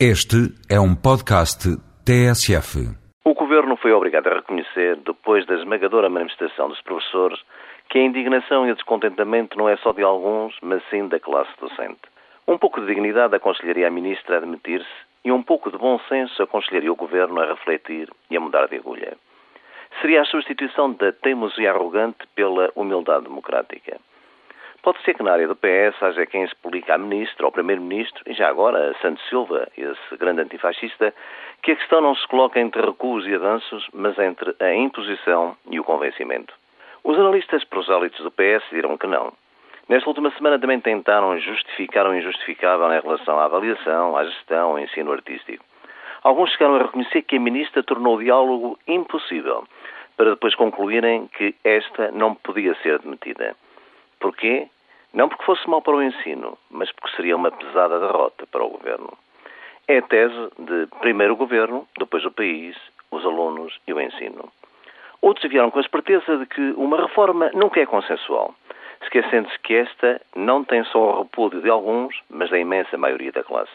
Este é um podcast TSF. O Governo foi obrigado a reconhecer, depois da esmagadora manifestação dos professores, que a indignação e o descontentamento não é só de alguns, mas sim da classe docente. Um pouco de dignidade aconselharia a Ministra a admitir-se e um pouco de bom senso aconselharia o Governo a refletir e a mudar de agulha. Seria a substituição da teimosia arrogante pela humildade democrática. Pode ser que na área do PS haja quem explique à Ministra, ao Primeiro-Ministro e já agora a Santos Silva, esse grande antifascista, que a questão não se coloca entre recuos e avanços, mas entre a imposição e o convencimento. Os analistas prosélitos do PS dirão que não. Nesta última semana também tentaram justificar o injustificável em relação à avaliação, à gestão, ao ensino artístico. Alguns chegaram a reconhecer que a ministra tornou o diálogo impossível, para depois concluírem que esta não podia ser admitida. Porquê? Não porque fosse mal para o ensino, mas porque seria uma pesada derrota para o governo. É a tese de primeiro o governo, depois o país, os alunos e o ensino. Outros vieram com a esperteza de que uma reforma nunca é consensual, esquecendo-se que esta não tem só o repúdio de alguns, mas da imensa maioria da classe.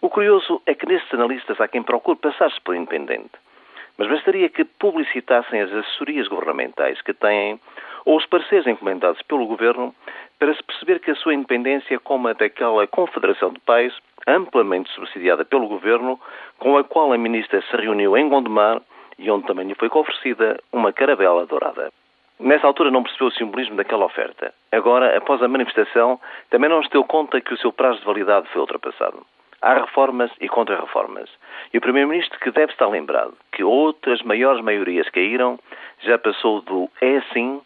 O curioso é que nestes analistas há quem procure passar-se por independente. Mas bastaria que publicitassem as assessorias governamentais que têm ou os pareceres encomendados pelo governo para se perceber que a sua independência como a daquela confederação de pais, amplamente subsidiada pelo governo, com a qual a ministra se reuniu em Gondomar e onde também lhe foi oferecida uma caravela dourada. Nessa altura não percebeu o simbolismo daquela oferta. Agora, após a manifestação, também não se deu conta que o seu prazo de validade foi ultrapassado. Há reformas e contra-reformas. E o Primeiro-Ministro que deve estar lembrado que outras maiores maiorias caíram, já passou do é assim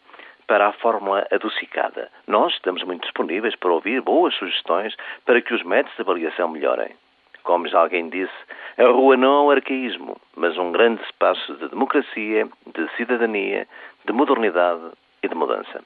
para a fórmula adocicada. Nós estamos muito disponíveis para ouvir boas sugestões para que os métodos de avaliação melhorem. Como já alguém disse, a rua não é um arcaísmo, mas um grande espaço de democracia, de cidadania, de modernidade e de mudança.